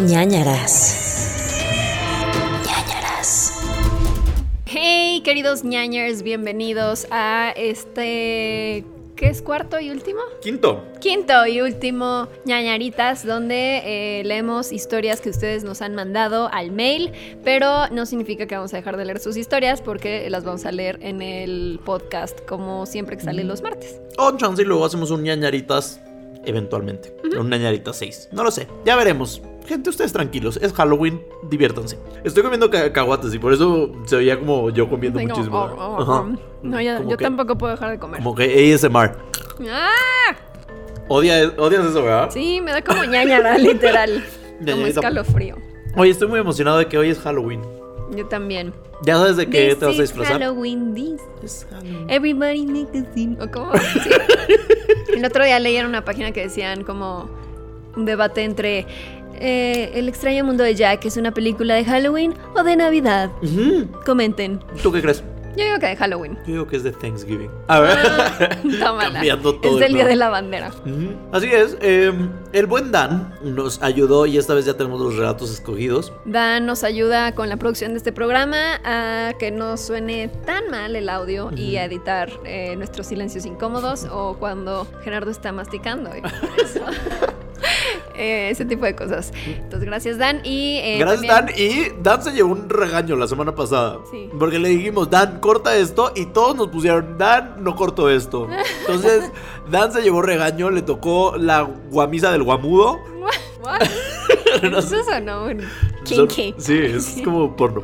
ñañaras. ñañaras. Hey, queridos ñañers, bienvenidos a este. ¿Qué es cuarto y último? Quinto. Quinto y último ñañaritas, donde eh, leemos historias que ustedes nos han mandado al mail, pero no significa que vamos a dejar de leer sus historias porque las vamos a leer en el podcast, como siempre que sale los martes. O chance y luego hacemos un ñañaritas eventualmente. Un ñañaritas 6. No lo sé. Ya veremos. Gente, ustedes tranquilos. Es Halloween. Diviértanse. Estoy comiendo cacahuates y por eso se veía como yo comiendo muchísimo. oh, oh, oh. No, ya- Como yo que- tampoco puedo dejar de comer. Como que ASMR. ¡Ah! Odia, odias eso, ¿verdad? Sí, me da como ñañara, literal. Como escalofrío. Oye, estoy muy emocionado de que hoy es Halloween. Yo también. ¿Ya sabes de qué This te vas a is disfrazar? Halloween, this Es Halloween. Everybody make a scene. ¿O cómo? Sí. El otro día leí en una página que decían como un debate entre eh, El extraño mundo de Jack, ¿es una película de Halloween o de Navidad? Comenten. ¿Tú qué crees? Yo digo que de Halloween. Yo digo que es de Thanksgiving. A ver. Tómala. Cambiando todo Es el del día plan. de la bandera. Así es, eh, el buen Dan nos ayudó y esta vez ya tenemos los relatos escogidos. Dan nos ayuda con la producción de este programa a que no suene tan mal el audio y a editar eh, nuestros silencios incómodos o cuando Gerardo está masticando. y por eso. Eh, ese tipo de cosas. Entonces, gracias Dan. Y, eh, Gracias también- Dan y Dan se llevó un regaño la semana pasada. Sí. Porque le dijimos, Dan, corta esto y todos nos pusieron, Dan, no corto esto. Entonces, Dan se llevó regaño, le tocó la guamisa del guamudo. No. Eso sonó un kinky. Sí, es como porno.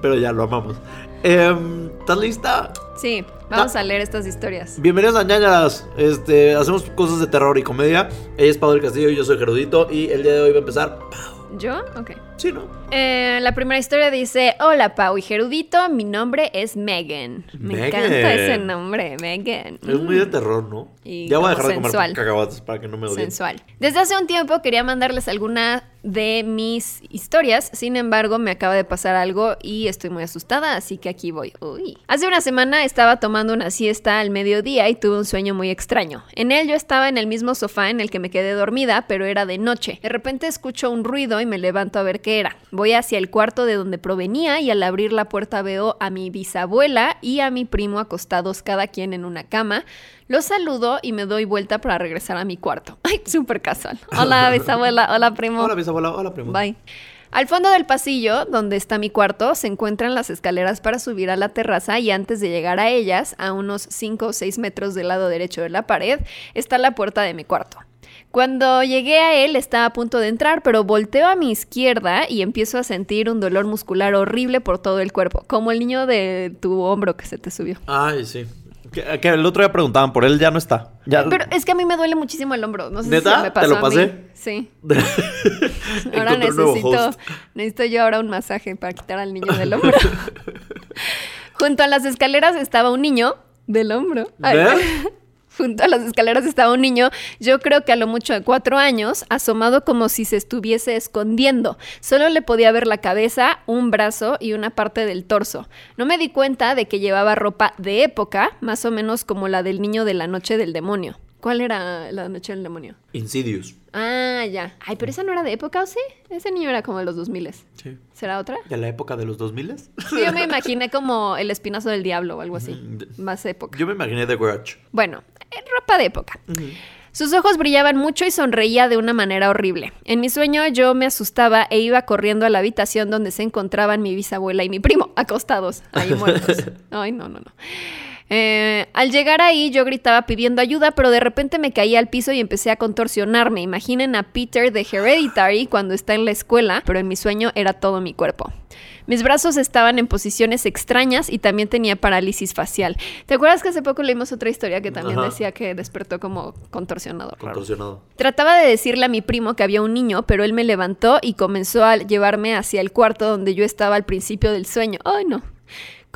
Pero ya lo amamos. Em, ¿Estás lista? Sí, vamos a leer estas historias. Bienvenidos a ñañaras. Este, hacemos cosas de terror y comedia. Ella es Pau del Castillo y yo soy Gerudito. Y el día de hoy va a empezar. Pau. ¿Yo? Ok. Sí, ¿no? Eh, la primera historia dice: Hola Pau y Gerudito, mi nombre es Megan. Me Megan. encanta ese nombre, Megan. Es muy de terror, ¿no? Y ya voy a dejar de comer cacahuates para que no me odien. sensual. Desde hace un tiempo quería mandarles alguna de mis historias, sin embargo me acaba de pasar algo y estoy muy asustada, así que aquí voy. Uy. Hace una semana estaba tomando una siesta al mediodía y tuve un sueño muy extraño. En él yo estaba en el mismo sofá en el que me quedé dormida, pero era de noche. De repente escucho un ruido y me levanto a ver qué era. Voy hacia el cuarto de donde provenía y al abrir la puerta veo a mi bisabuela y a mi primo acostados cada quien en una cama. Los saludo y me doy vuelta para regresar a mi cuarto. Ay, súper casual. Hola, bisabuela. Hola, primo. Hola, bisabuela. Hola, primo. Bye. Al fondo del pasillo, donde está mi cuarto, se encuentran las escaleras para subir a la terraza y antes de llegar a ellas, a unos 5 o 6 metros del lado derecho de la pared, está la puerta de mi cuarto. Cuando llegué a él estaba a punto de entrar, pero volteo a mi izquierda y empiezo a sentir un dolor muscular horrible por todo el cuerpo, como el niño de tu hombro que se te subió. Ay, sí. Que, que el otro día preguntaban por él, ya no está. Ya... Pero es que a mí me duele muchísimo el hombro. No sé ¿Neta? si me ¿Te pasó lo a pasé? mí. Sí. Ahora necesito, necesito yo ahora un masaje para quitar al niño del hombro. Junto a las escaleras estaba un niño del hombro. Ay. Junto a las escaleras estaba un niño, yo creo que a lo mucho de cuatro años, asomado como si se estuviese escondiendo. Solo le podía ver la cabeza, un brazo y una parte del torso. No me di cuenta de que llevaba ropa de época, más o menos como la del niño de la noche del demonio. ¿Cuál era la noche del demonio? Insidious. Ah, ya. Ay, pero esa no era de época, ¿o sí? Ese niño era como de los 2000. Sí. ¿Será otra? ¿De la época de los 2000? Sí, yo me imaginé como el espinazo del diablo o algo así. Mm, Más época. Yo me imaginé The Grudge. Bueno, ropa de época. Sus ojos brillaban mucho y sonreía de una manera horrible. En mi sueño yo me asustaba e iba corriendo a la habitación donde se encontraban mi bisabuela y mi primo, acostados, ahí muertos. Ay, no, no, no. Eh, al llegar ahí yo gritaba pidiendo ayuda, pero de repente me caí al piso y empecé a contorsionarme. Imaginen a Peter de Hereditary cuando está en la escuela, pero en mi sueño era todo mi cuerpo. Mis brazos estaban en posiciones extrañas y también tenía parálisis facial. ¿Te acuerdas que hace poco leímos otra historia que también Ajá. decía que despertó como contorsionado? Contorsionado. Trataba de decirle a mi primo que había un niño, pero él me levantó y comenzó a llevarme hacia el cuarto donde yo estaba al principio del sueño. ¡Ay, no!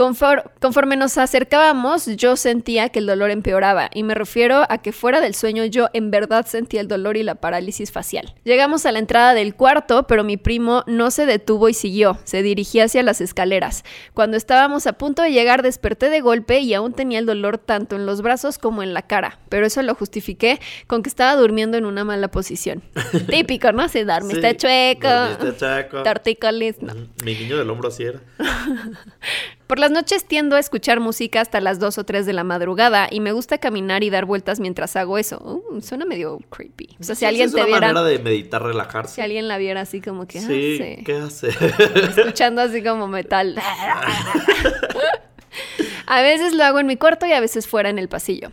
Confor- conforme nos acercábamos, yo sentía que el dolor empeoraba, y me refiero a que fuera del sueño yo en verdad sentía el dolor y la parálisis facial. Llegamos a la entrada del cuarto, pero mi primo no se detuvo y siguió, se dirigía hacia las escaleras. Cuando estábamos a punto de llegar, desperté de golpe y aún tenía el dolor tanto en los brazos como en la cara, pero eso lo justifiqué con que estaba durmiendo en una mala posición. Típico, ¿no? Se dormiste Sí, chueco, dormiste chueco. tortícolis, no. Mi niño del hombro así era. Por las noches tiendo a escuchar música hasta las 2 o 3 de la madrugada y me gusta caminar y dar vueltas mientras hago eso. Uh, suena medio creepy. O sea, si alguien es te una viera, manera de meditar, relajarse. si alguien la viera así como que, ah, Sí, sí, ¿qué hace? escuchando así como metal. A veces lo hago en mi cuarto y a veces fuera en el pasillo.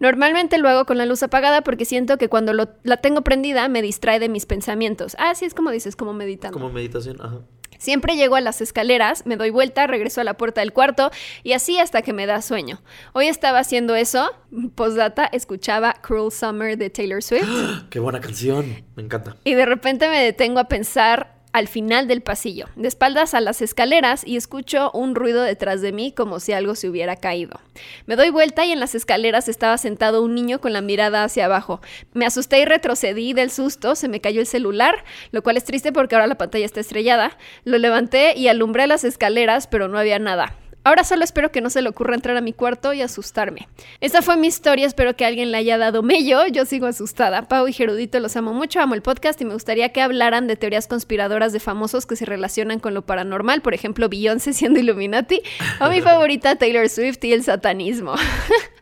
Normalmente lo hago con la luz apagada porque siento que cuando lo- la tengo prendida me distrae de mis pensamientos. Ah, sí, es como dices, como meditando. Como meditación, ajá. Siempre llego a las escaleras, me doy vuelta, regreso a la puerta del cuarto y así hasta que me da sueño. Hoy estaba haciendo eso, postdata, escuchaba Cruel Summer de Taylor Swift Qué buena canción. Me encanta. y de repente me detengo a pensar al final del pasillo, de espaldas a las escaleras y escucho un ruido detrás de mí como si algo se hubiera caído. Me doy vuelta y en las escaleras estaba sentado un niño con la mirada hacia abajo. Me asusté y retrocedí del susto, se me cayó el celular, lo cual es triste porque ahora la pantalla está estrellada. Lo levanté y alumbré las escaleras, pero no había nada. Ahora solo espero que no se le ocurra entrar a mi cuarto y asustarme. Esa fue mi historia, espero que alguien le haya dado mello. Yo sigo asustada. Pau y Gerudito los amo mucho, amo el podcast y me gustaría que hablaran de teorías conspiradoras de famosos que se relacionan con lo paranormal, por ejemplo, Beyoncé siendo Illuminati, o mi favorita Taylor Swift y el satanismo.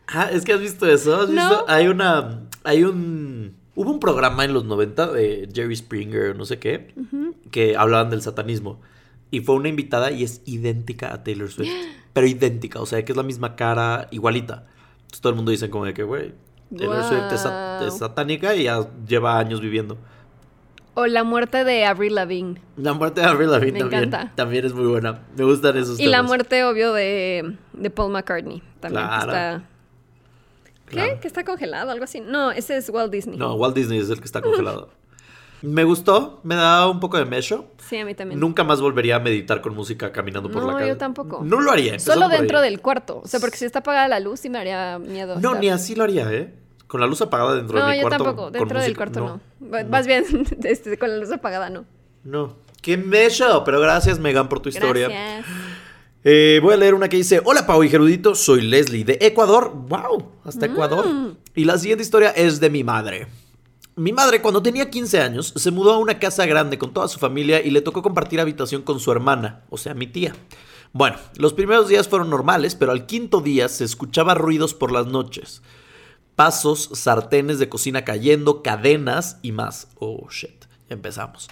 Ah, es que has visto eso. ¿Has No. visto? Hay una. Hay un. Hubo un programa en los 90 de Jerry Springer, no sé qué, que hablaban del satanismo. Y fue una invitada y es idéntica a Taylor Swift. pero idéntica, o sea, que es la misma cara, igualita. Entonces todo el mundo dice como de que, güey, Taylor Swift es, sat- Guau. es satánica y ya lleva años viviendo. o la muerte de Avril Lavigne. La muerte de Avril Lavigne Me también, encanta. también es muy buena. Me gustan esos Y la muerte, obvio, de, de Paul McCartney. También que Claro. está... ¿Qué? Claro. ¿Que está congelado? Algo así. No, ese es Walt Disney. No, Walt Disney es el que está congelado. Me gustó, me da un poco de mesho. Sí, a mí también. Nunca más volvería a meditar con música caminando por No, la calle. yo tampoco. No lo haría. Solo dentro del cuarto. O sea, porque si está apagada la luz sí me haría miedo. No, estar- ni así lo haría, ¿eh? Con la luz apagada dentro No, de mi yo cuarto. tampoco. Dentro del cuarto no. Más bien, este, con la luz apagada no. No. Qué mesho, pero gracias Megan por tu historia. Gracias. Eh, voy a leer una que dice, hola Pau y Gerudito, soy Leslie de Ecuador. ¡Wow! Hasta Ecuador. Mm. Y la siguiente historia es de mi madre. Mi madre cuando tenía 15 años se mudó a una casa grande con toda su familia y le tocó compartir habitación con su hermana, o sea, mi tía. Bueno, los primeros días fueron normales, pero al quinto día se escuchaba ruidos por las noches. Pasos, sartenes de cocina cayendo, cadenas y más. Oh, shit. Empezamos.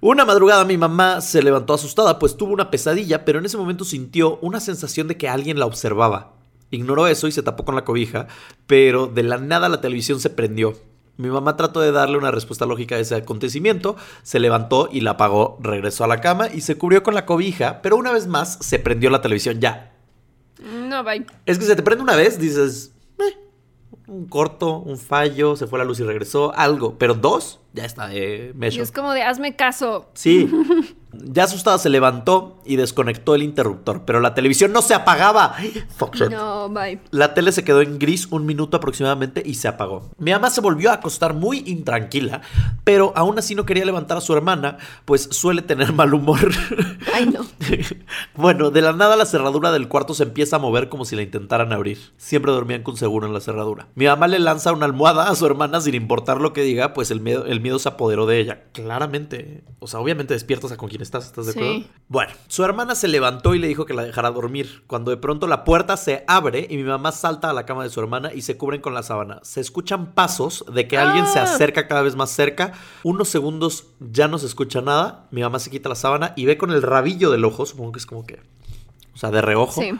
Una madrugada mi mamá se levantó asustada, pues tuvo una pesadilla, pero en ese momento sintió una sensación de que alguien la observaba. Ignoró eso y se tapó con la cobija, pero de la nada la televisión se prendió. Mi mamá trató de darle una respuesta lógica a ese acontecimiento, se levantó y la apagó, regresó a la cama y se cubrió con la cobija, pero una vez más se prendió la televisión ya. No, bye. Es que se te prende una vez, dices, "Eh, un corto, un fallo, se fue la luz y regresó, algo, pero dos, ya está de Y measure. es como de hazme caso. Sí. Ya asustada se levantó y desconectó el interruptor, pero la televisión no se apagaba. Fuck. No, bye. La tele se quedó en gris un minuto aproximadamente y se apagó. Mi mamá se volvió a acostar muy intranquila, pero aún así no quería levantar a su hermana, pues suele tener mal humor. Ay, no. bueno, de la nada la cerradura del cuarto se empieza a mover como si la intentaran abrir. Siempre dormían con seguro en la cerradura. Mi mamá le lanza una almohada a su hermana sin importar lo que diga, pues el miedo, el miedo se apoderó de ella. Claramente. O sea, obviamente despiertas a con quien estás, ¿estás de Sí. acuerdo? Bueno, su hermana se levantó y le dijo que la dejara dormir. Cuando de pronto la puerta se abre y mi mamá salta a la cama de su hermana y se cubren con la sábana. Se escuchan pasos de que alguien se Ah. acerca cada vez más cerca. Unos segundos ya no se escucha nada. Mi mamá se quita la sábana y ve con el rabillo del ojo, supongo que es como que, o sea, de reojo, Sí.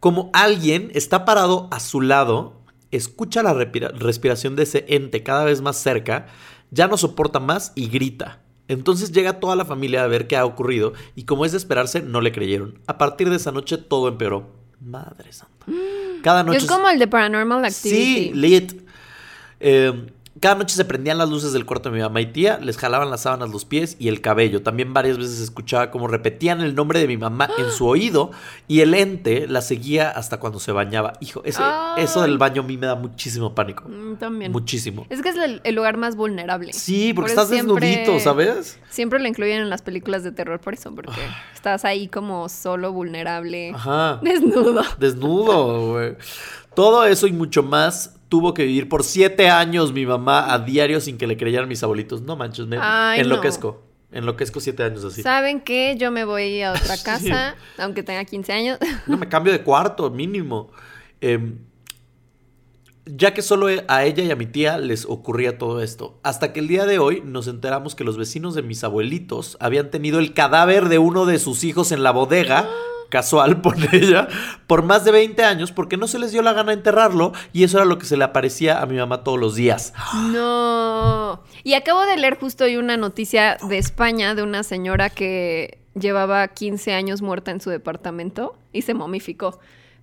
como alguien está parado a su lado, escucha la respiración de ese ente cada vez más cerca, ya no soporta más y grita. Entonces llega toda la familia a ver qué ha ocurrido y como es de esperarse, no le creyeron. A partir de esa noche todo empeoró. Madre santa. Cada noche... Es como el de Paranormal Activity. Sí, lit. Eh, Cada noche se prendían las luces del cuarto de mi mamá y tía, les jalaban las sábanas los pies y el cabello. También varias veces escuchaba cómo repetían el nombre de mi mamá en su oído y el ente la seguía hasta cuando se bañaba. Hijo, ese- eso del baño a mí me da muchísimo pánico. También. Muchísimo. Es que es el, el lugar más vulnerable. Sí, porque Por estás siempre- desnudito, ¿sabes? Siempre lo incluyen en las películas de terror por eso, porque estás ahí como solo, vulnerable, Ajá. desnudo. Desnudo, güey. Todo eso y mucho más tuvo que vivir por siete años mi mamá a diario sin que le creyeran mis abuelitos. No manches, me Ay, enloquezco. Enloquezco siete años así. ¿Saben qué? Yo me voy a otra casa, aunque tenga 15 años. No, me cambio de cuarto, mínimo. Em, ya que solo a ella y a mi tía les ocurría todo esto. Hasta que el día de hoy nos enteramos que los vecinos de mis abuelitos habían tenido el cadáver de uno de sus hijos en la bodega. Casual, pone ella, por más de 20 años porque no se les dio la gana enterrarlo y eso era lo que se le aparecía a mi mamá todos los días. No. Y acabo de leer justo hoy una noticia de España de una señora que llevaba 15 años muerta en su departamento y se momificó.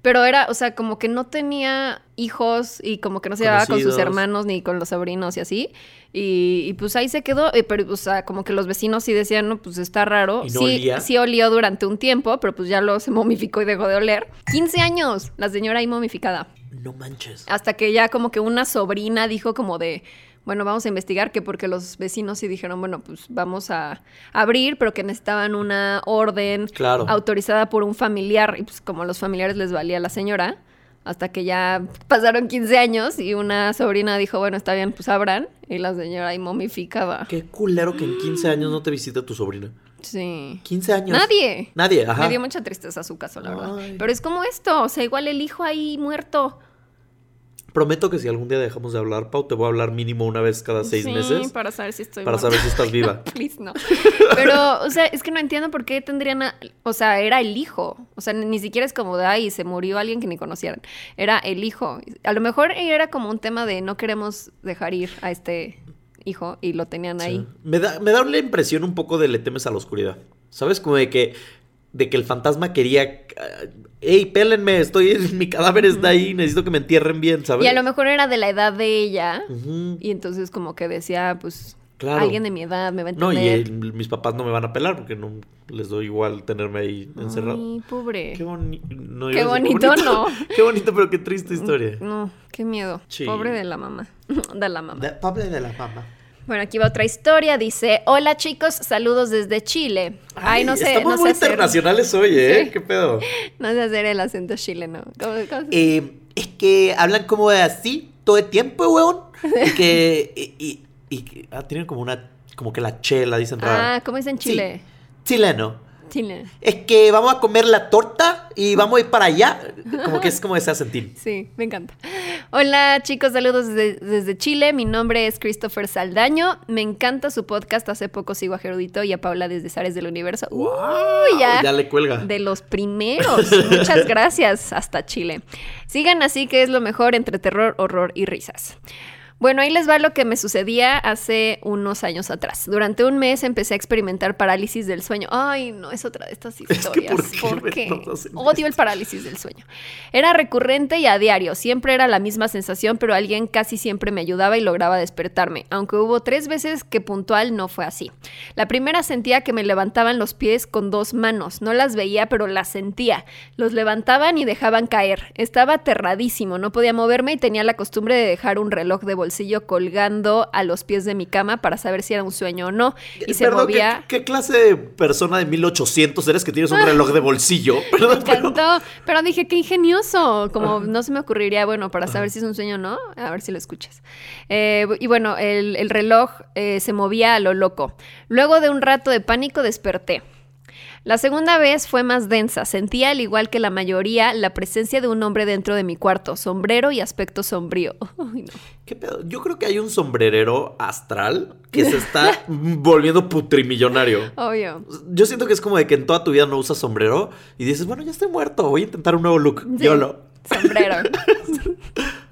Pero era, o sea, como que no tenía hijos y como que no se llevaba con sus hermanos ni con los sobrinos y así. Y, y, pues ahí se quedó. eh, Pero, o sea, como que los vecinos sí decían, no, pues está raro. ¿Y no sí, olía? sí olió durante un tiempo, pero pues ya lo se momificó y dejó de oler. 15 años, la señora ahí momificada. No manches. Hasta que ya como que una sobrina dijo como de, bueno, vamos a investigar, que porque los vecinos sí dijeron, bueno, pues vamos a abrir, pero que necesitaban una orden Claro. autorizada por un familiar, y pues como a los familiares les valía la señora, hasta que ya pasaron 15 años y una sobrina dijo, bueno, está bien, pues abran, y la señora ahí momificada. Qué culero que en 15 años no te visite tu sobrina. Sí. 15 años. Nadie. Nadie, ajá. Me dio mucha tristeza su caso, la verdad. Pero es como esto, o sea, igual el hijo ahí muerto. Prometo que si algún día dejamos de hablar, Pau, te voy a hablar mínimo una vez cada seis Sí, meses. para saber si estoy para muerta. saber si estás viva. Please, no. Pero, o sea, es que no entiendo por qué tendrían. a- o sea, era el hijo. O sea, ni, siquiera es como de ay, se murió alguien que ni conocieran. Era el hijo. A lo mejor era como un tema de no queremos dejar ir a este hijo y lo tenían ahí. Sí. Me da, me da la impresión un poco de le temes a la oscuridad. ¿Sabes? Como de que, de que el fantasma quería. ¡Ey, pélenme! Estoy, mi cadáver está ahí, necesito que me entierren bien, ¿sabes? Y a lo mejor era de la edad de ella. Y entonces, como que decía, pues, Claro. alguien de mi edad me va a No, entender. y el- mis papás no me van a pelar porque no les doy igual tenerme ahí encerrado. Ay, pobre. Qué, boni- no, Qué bonito, ¿no? Qué bonito, pero qué triste historia. No, qué miedo. Sí. Pobre de la mamá. de la mamá. De- Pablo de la mamá. Bueno, aquí va otra historia. Dice: Hola chicos, saludos desde Chile. Ay, no sé, Estamos no sé muy hacer, internacionales hoy, ¿eh? Sí. ¿Qué pedo? no sé hacer el acento chileno. ¿Cómo, cómo se- Eh, es que hablan como así todo el tiempo, weón. Y que. Y, y- ah, tienen como una. Como que la chela, dicen rara. ah, ¿cómo es en Sí, Chile? chileno. Chile. Es que vamos a comer la torta y vamos a ir para allá. Como que es como ese acentín. Sí, me encanta. Hola chicos, saludos desde, desde Chile. Mi nombre es Christopher Saldaño. Me encanta su podcast. Hace poco sigo a Gerudito y a Paula desde Zares del Universo. Uy, ya. Ya le cuelga. De los primeros. Muchas gracias. Hasta Chile. Sigan así que es lo mejor entre terror, horror y risas. Bueno, ahí les va lo que me sucedía hace unos años atrás. Durante un mes empecé a experimentar parálisis del sueño. Ay, no, es otra de estas que, historias. ¿por qué ¿Por qué? Odio el parálisis del sueño. Era recurrente y a diario. Siempre era la misma sensación, pero alguien casi siempre me ayudaba y lograba despertarme. Aunque hubo tres veces que puntual no fue así. La primera sentía que me levantaban los pies con dos manos. No las veía, pero las sentía. Los levantaban y dejaban caer. Estaba aterradísimo. No podía moverme y tenía la costumbre de dejar un reloj de bolsillo colgando a los pies de mi cama para saber si era un sueño o no. Y se Perdón, movía. ¿qué, qué clase de persona de 1800 eres que tienes un reloj de bolsillo? Perdón, Me pero- encantó. Pero dije, qué ingenioso. Como no se me ocurriría, bueno, para saber si es un sueño o no, a ver si lo escuchas. Eh, y bueno, el, el reloj eh, se movía a lo loco. Luego de un rato de pánico desperté. La segunda vez fue más densa. Sentía, al igual que la mayoría, la presencia de un hombre dentro de mi cuarto, sombrero y aspecto sombrío. Ay, no. ¿Qué pedo? Yo creo que hay un sombrerero astral que se está volviendo putrimillonario. Obvio. Yo siento que es como de que en toda tu vida no usas sombrero y dices, bueno, ya estoy muerto, voy a intentar un nuevo look. Sí. Yolo. Sombrero.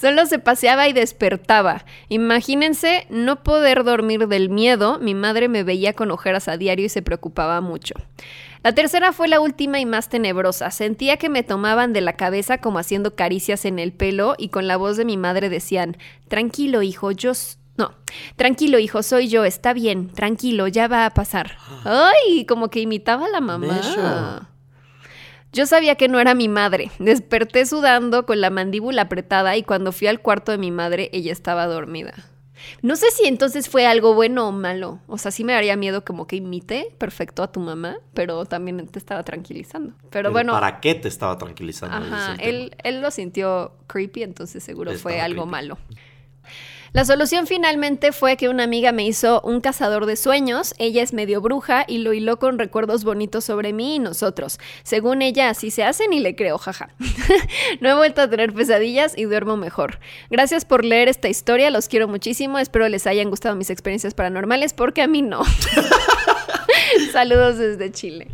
Solo se paseaba y despertaba. Imagínense no poder dormir del miedo. Mi madre me veía con ojeras a diario y se preocupaba mucho. La tercera fue la última y más tenebrosa. Sentía que me tomaban de la cabeza como haciendo caricias en el pelo y con la voz de mi madre decían, tranquilo hijo, yo... No, tranquilo hijo, soy yo, está bien, tranquilo, ya va a pasar. Ay, como que imitaba a la mamá. Yo sabía que no era mi madre. Desperté sudando con la mandíbula apretada y cuando fui al cuarto de mi madre ella estaba dormida. No sé si entonces fue algo bueno o malo. O sea, sí me daría miedo como que imite perfecto a tu mamá, pero también te estaba tranquilizando. Pero, bueno, ¿Para qué te estaba tranquilizando? Ajá, él, él lo sintió creepy, entonces seguro fue algo creepy. malo. La solución finalmente fue que una amiga me hizo un cazador de sueños. Ella es medio bruja y lo hiló con recuerdos bonitos sobre mí y nosotros. Según ella, así se hacen y le creo, jaja. no he vuelto a tener pesadillas y duermo mejor. Gracias por leer esta historia, los quiero muchísimo. Espero les hayan gustado mis experiencias paranormales porque a mí no. Saludos desde Chile.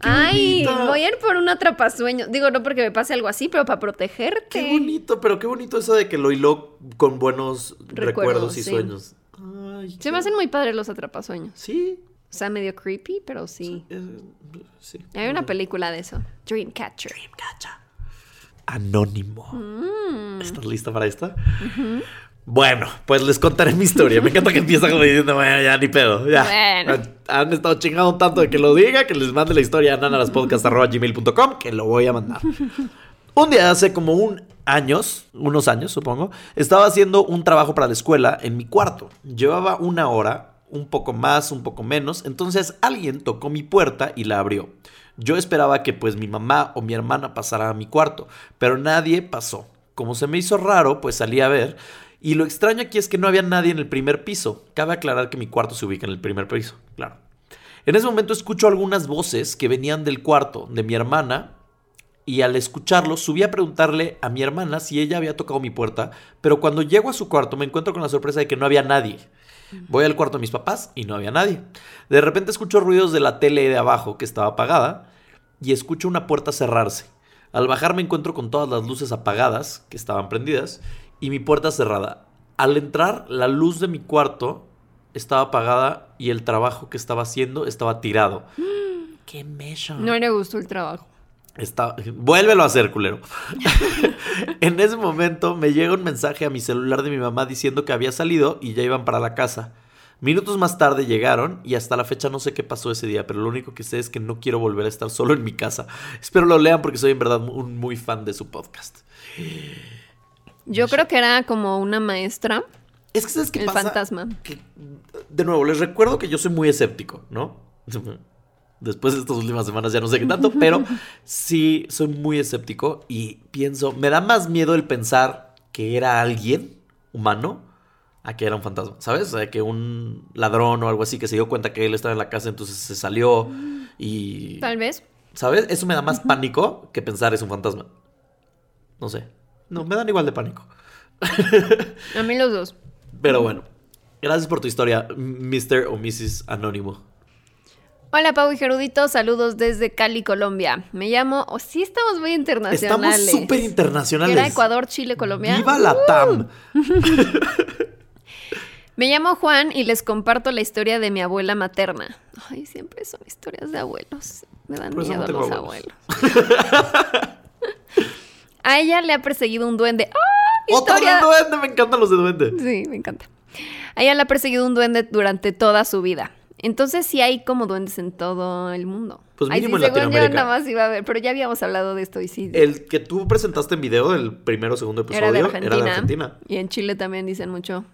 ¡Qué Ay, bonita! voy a ir por un atrapasueño. Digo, no porque me pase algo así, pero para protegerte. Qué bonito, pero qué bonito eso de que lo hiló con buenos recuerdos, Recuerdos, y sí. sueños. Ay, Se qué- me hacen muy padres los atrapasueños. Sí. O sea, medio creepy, pero sí. eh, sí. Hay una película de eso. Dreamcatcher. Gacha. Anónimo. Mm. ¿Estás lista para esta? Bueno, pues les contaré mi historia. Me encanta que empieza como diciendo, bueno, ya ni pedo. Ya. Bueno. Han estado chingando tanto de que lo diga que les mande la historia a nanaraspodcast.gmail.com que lo voy a mandar. Un día hace como un años, unos años supongo, estaba haciendo un trabajo para la escuela en mi cuarto. Llevaba una hora, un poco más, un poco menos, entonces alguien tocó mi puerta y la abrió. Yo esperaba que pues mi mamá o mi hermana pasara a mi cuarto, pero nadie pasó. Como se me hizo raro, pues salí a ver. Y lo extraño aquí es que no había nadie en el primer piso. Cabe aclarar que mi cuarto se ubica en el primer piso, claro. En ese momento escucho algunas voces que venían del cuarto de mi hermana y al escucharlo subí a preguntarle a mi hermana si ella había tocado mi puerta, pero cuando llego a su cuarto me encuentro con la sorpresa de que no había nadie. Voy al cuarto de mis papás y no había nadie. De repente escucho ruidos de la tele de abajo que estaba apagada y escucho una puerta cerrarse. Al bajar me encuentro con todas las luces apagadas que estaban prendidas y mi puerta cerrada. Al entrar, la luz de mi cuarto estaba apagada y el trabajo que estaba haciendo estaba tirado. ¡Qué mecha! No le gustó el trabajo. Está... Vuélvelo a hacer, culero. en ese momento me llega un mensaje a mi celular de mi mamá diciendo que había salido y ya iban para la casa. Minutos más tarde llegaron y hasta la fecha no sé qué pasó ese día, pero lo único que sé es que no quiero volver a estar solo en mi casa. Espero lo lean porque soy en verdad un muy fan de su podcast. Yo creo que era como una maestra. Es que sabes qué El pasa? fantasma. Que, de nuevo, les recuerdo que yo soy muy escéptico, ¿no? Después de estas últimas semanas ya no sé qué tanto, pero sí soy muy escéptico y pienso, me da más miedo el pensar que era alguien humano a que era un fantasma, ¿sabes? O sea, que un ladrón o algo así que se dio cuenta que él estaba en la casa, entonces se salió y... Tal vez. ¿Sabes? Eso me da más pánico que pensar es un fantasma. No sé. No, me dan igual de pánico. A mí los dos. Pero bueno, gracias por tu historia, Mr. o Mrs. Anónimo. Hola Pau y Gerudito, saludos desde Cali, Colombia. Me llamo, o sí estamos muy Estamos internacionales. súper internacionales. Era Ecuador, Chile, Colombia. ¡Viva la TAM! Me llamo Juan y les comparto la historia de mi abuela materna. Ay, siempre son historias de abuelos. Me dan Por no miedo tengo los abuelos. abuelos. A ella le ha perseguido un duende. ¡Ah! ¡Otro de Historia. duende! Me encantan los de duende. Sí, me encanta. A ella le ha perseguido un duende durante toda su vida. Entonces sí hay como duendes en todo el mundo. Pues Ay, mínimo sí, en según yo Latinoamérica. nada más iba a ver, pero ya habíamos hablado de esto y sí. El que tú presentaste en video, el primero o segundo episodio, era de Argentina. era de Argentina. Y en Chile también dicen mucho.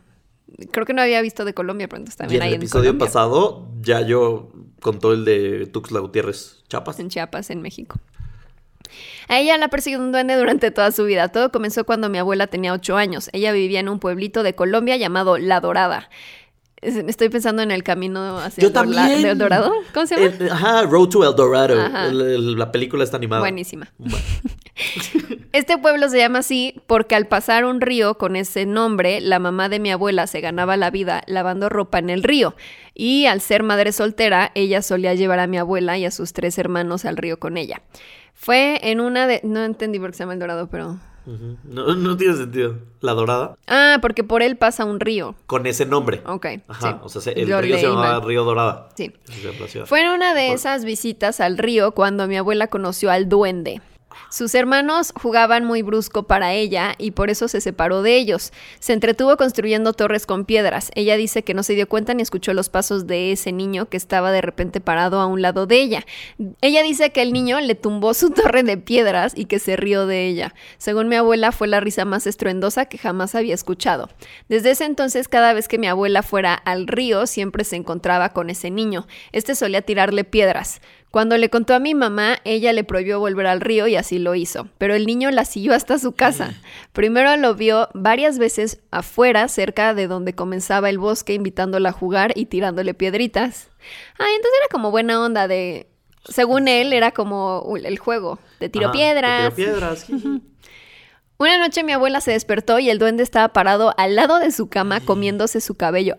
Creo que no había visto de Colombia, pero entonces Y también en hay el episodio en pasado, ya yo contó el de Tuxtla Gutiérrez Chapas. en Chiapas, en México. A ella la ha perseguido un duende durante toda su vida. Todo comenzó cuando mi abuela tenía ocho años. Ella vivía en un pueblito de Colombia llamado La Dorada. Es- Estoy pensando en el camino hacia Yo el también. del Dorado. ¿Cómo se llama? El- ajá, Road to El Dorado. El- el- la película está animada. Buenísima. Bueno. Este pueblo se llama así porque al pasar un río con ese nombre, la mamá de mi abuela se ganaba la vida lavando ropa en el río. Y al ser madre soltera, ella solía llevar a mi abuela y a sus tres hermanos al río con ella. Fue en una de... No entendí por qué se llama El Dorado, pero... No, no tiene sentido. La dorada. Ah, porque por él pasa un río. Con ese nombre. Ok. Ajá. sí. O sea, se- el Yo río se llamaba mal. Río Dorada. Sí. Fue en una de Por- esas visitas al río cuando mi abuela conoció al duende. Sus hermanos jugaban muy brusco para ella y por eso se separó de ellos. Se entretuvo construyendo torres con piedras. Ella dice que no se dio cuenta ni escuchó los pasos de ese niño que estaba de repente parado a un lado de ella. Ella dice que el niño le tumbó su torre de piedras y que se rió de ella. Según mi abuela fue la risa más estruendosa que jamás había escuchado. Desde ese entonces cada vez que mi abuela fuera al río siempre se encontraba con ese niño. Este solía tirarle piedras. Cuando le contó a mi mamá, ella le prohibió volver al río y así lo hizo. Pero el niño la siguió hasta su casa. Primero lo vio varias veces afuera, cerca de donde comenzaba el bosque, invitándola a jugar y tirándole piedritas. Ah, entonces era como buena onda de... Según él, era como el juego de tiro Ajá, piedras. te tiro piedras. Una noche mi abuela se despertó y el duende estaba parado al lado de su cama comiéndose su cabello.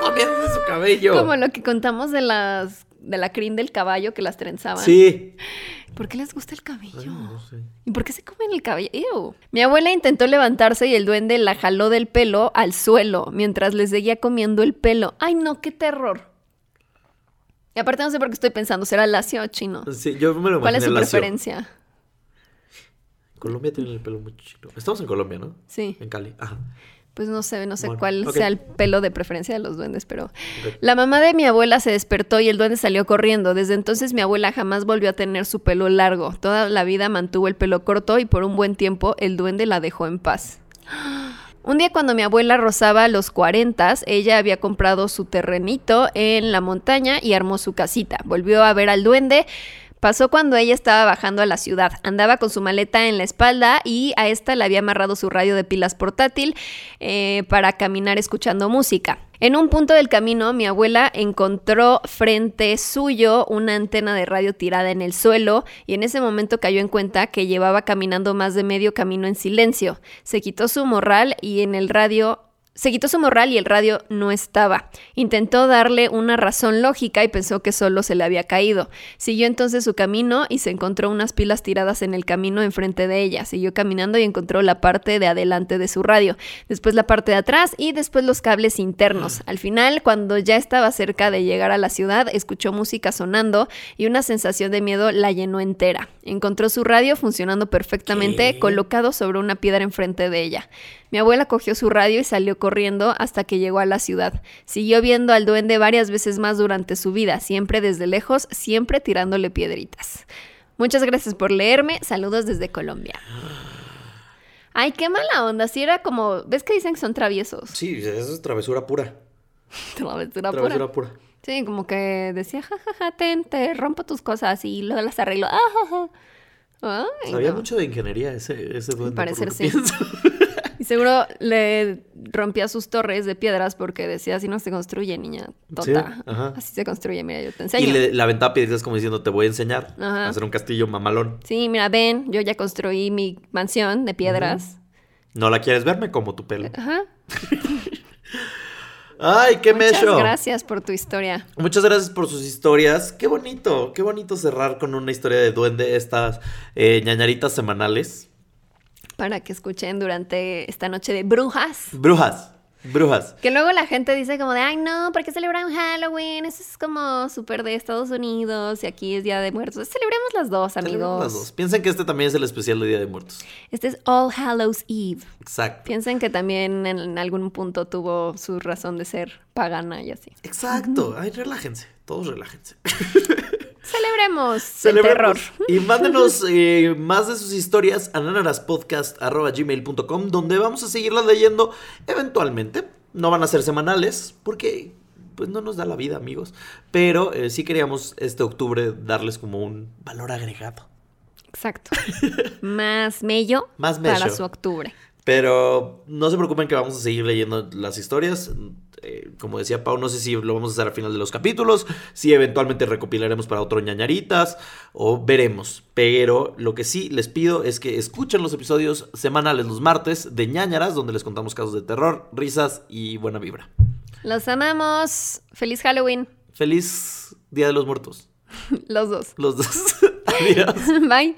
Comiéndose su cabello. Como lo que contamos de las de la crin del caballo que las trenzaban. Sí. ¿Por qué les gusta el cabello? Ay, no sé. ¿Y por qué se comen el cabello? Ew. Mi abuela intentó levantarse y el duende la jaló del pelo al suelo mientras le seguía comiendo el pelo. ¡Ay, no! ¡Qué terror! Y aparte no sé por qué estoy pensando, ¿será lacio o chino? Sí, yo me lo ¿Cuál es su lacio. preferencia? Colombia tiene el pelo muy chino. Estamos en Colombia, ¿no? Sí. En Cali. Ajá. Pues no sé, no sé Bueno, cuál sea el pelo de preferencia de los duendes, pero... La mamá de mi abuela se despertó y el duende salió corriendo. Desde entonces mi abuela jamás volvió a tener su pelo largo. Toda la vida mantuvo el pelo corto y por un buen tiempo el duende la dejó en paz. Un día cuando mi abuela rozaba los 40, ella había comprado su terrenito en la montaña y armó su casita. Volvió a ver al duende. Pasó cuando ella estaba bajando a la ciudad. Andaba con su maleta en la espalda y a esta le había amarrado su radio de pilas portátil eh, para caminar escuchando música. En un punto del camino, mi abuela encontró frente suyo una antena de radio tirada en el suelo y en ese momento cayó en cuenta que llevaba caminando más de medio camino en silencio. Se quitó su morral y en el radio se quitó su morral y el radio no estaba. Intentó darle una razón lógica y pensó que solo se le había caído. Siguió entonces su camino y se encontró unas pilas tiradas en el camino enfrente de ella. Siguió caminando y encontró la parte de adelante de su radio, después la parte de atrás y después los cables internos. Al final, cuando ya estaba cerca de llegar a la ciudad, escuchó música sonando y una sensación de miedo la llenó entera. Encontró su radio funcionando perfectamente, ¿Qué? colocado sobre una piedra enfrente de ella. Mi abuela cogió su radio y salió corriendo hasta que llegó a la ciudad. Siguió viendo al duende varias veces más durante su vida, siempre desde lejos, siempre tirándole piedritas. Muchas gracias por leerme. Saludos desde Colombia. Ay, qué mala onda. Si era como. ¿Ves que dicen que son traviesos? Sí, eso es travesura pura. Travesura pura. Travesura pura. Sí, como que decía, jajaja, ten, te rompo tus cosas y luego las arreglo. Ah, ja, ja. Ay, Sabía no. mucho de ingeniería ese, ese duende. parecer sí. pienso. Y seguro le rompía sus torres de piedras porque decía, así no se construye, niña. Sí, ajá. Así se construye, mira, yo te enseño. Y le, la aventaba piedritas como diciendo, te voy a enseñar Ajá. a hacer un castillo mamalón. Sí, mira, ven, yo ya construí mi mansión de piedras. No la quieres verme como tu pelo. Ajá. Ay, qué Muchas mecho. gracias por tu historia. Muchas gracias por sus historias. Qué bonito, qué bonito cerrar con una historia de duende estas eh, ñañaritas semanales. Para que escuchen durante esta noche de brujas. Brujas, brujas. Que luego la gente dice como de, ay no, ¿por qué celebran Halloween? Eso es como súper de Estados Unidos y aquí es Día de Muertos. Celebremos las dos, amigos. Celebremos las dos. Piensen que este también es el especial de Día de Muertos. Este es All Hallows Eve. Exacto. Piensen que también en algún punto tuvo su razón de ser pagana y así. Exacto. Ay, relájense. Todos relájense. Celebremos, Celebremos. el terror. Y mándenos eh, más de sus historias a nanaraspodcast.gmail.com donde vamos a seguirlas leyendo eventualmente. No van a ser semanales porque pues no nos da la vida, amigos. Pero eh, sí queríamos este octubre darles como un valor agregado. Exacto. Más mello Más para mello. su octubre. Pero no se preocupen que vamos a seguir leyendo las historias. Eh, como decía Pau, no sé si lo vamos a hacer al final de los capítulos, si eventualmente recopilaremos para otro ñañaritas o veremos. Pero lo que sí les pido es que escuchen los episodios semanales los martes de ñañaras, donde les contamos casos de terror, risas y buena vibra. Los amamos. Feliz Halloween. Feliz Día de los Muertos. Los dos. Los dos. Adiós. Bye.